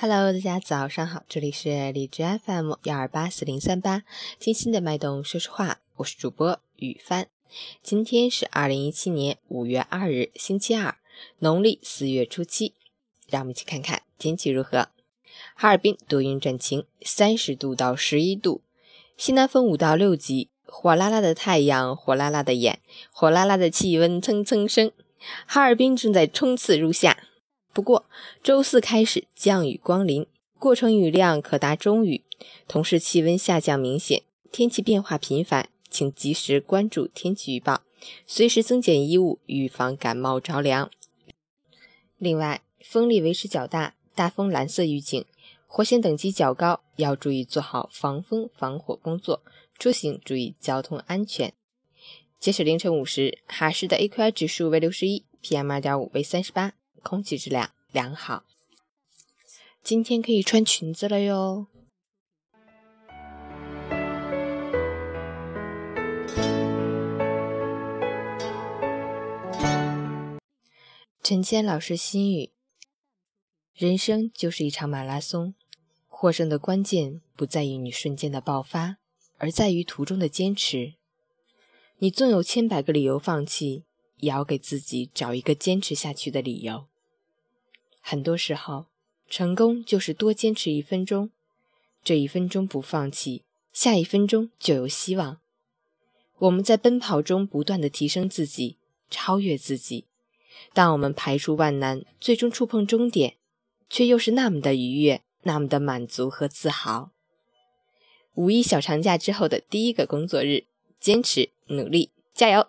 Hello，大家早上好，这里是荔枝 FM 幺二八四零三八，听心的脉动说实话，我是主播雨帆。今天是二零一七年五月二日，星期二，农历四月初七。让我们一起看看天气如何。哈尔滨多云转晴，三十度到十一度，西南风五到六级，火辣辣的太阳，火辣辣的眼，火辣辣的气温蹭蹭升，哈尔滨正在冲刺入夏。不过，周四开始降雨光临，过程雨量可达中雨，同时气温下降明显，天气变化频繁，请及时关注天气预报，随时增减衣物，预防感冒着凉。另外，风力维持较大，大风蓝色预警，火险等级较高，要注意做好防风防火工作，出行注意交通安全。截止凌晨五时，哈市的 AQI 指数为六十一，PM 二点五为三十八。空气质量良好，今天可以穿裙子了哟。陈谦老师心语：人生就是一场马拉松，获胜的关键不在于你瞬间的爆发，而在于途中的坚持。你纵有千百个理由放弃。也要给自己找一个坚持下去的理由。很多时候，成功就是多坚持一分钟，这一分钟不放弃，下一分钟就有希望。我们在奔跑中不断的提升自己，超越自己。当我们排除万难，最终触碰终点，却又是那么的愉悦，那么的满足和自豪。五一小长假之后的第一个工作日，坚持努力，加油！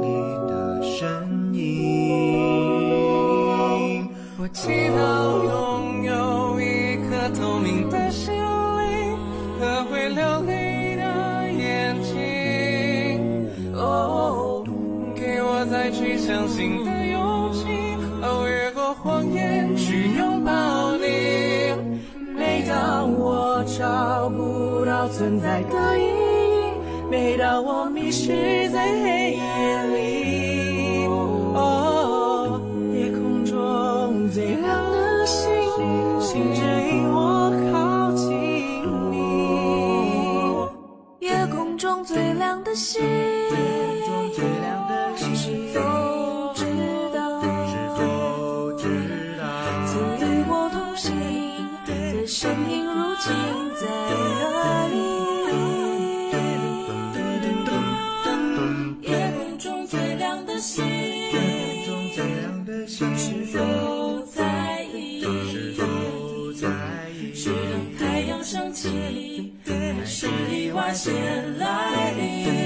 里的身影。我。祈祷拥有一颗透明的心灵和会流泪的眼睛。哦，给我再去相信的勇气，哦，越过谎言去拥抱你。每当我找不到存在的意义，每当我迷失在黑夜里，哦，夜空中最亮的星星指引我靠近你。夜空中最亮的星。最亮的星，是否在意？是否在意？是等太阳升起，还是意外先来临？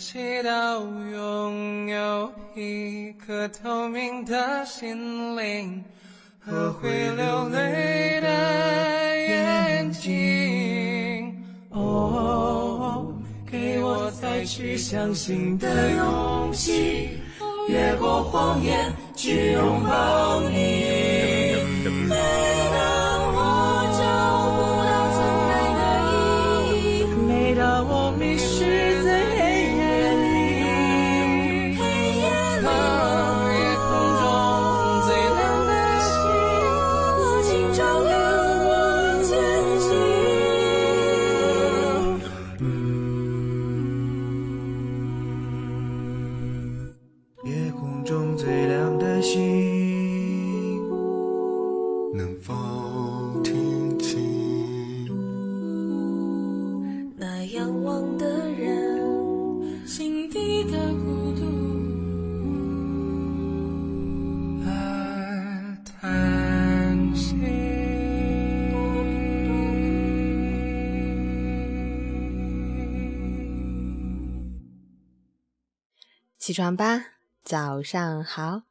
祈祷拥有一颗透明的心灵和会流泪的眼睛。哦，给我再去相信的勇气，越过谎言去拥抱你。起床吧，早上好。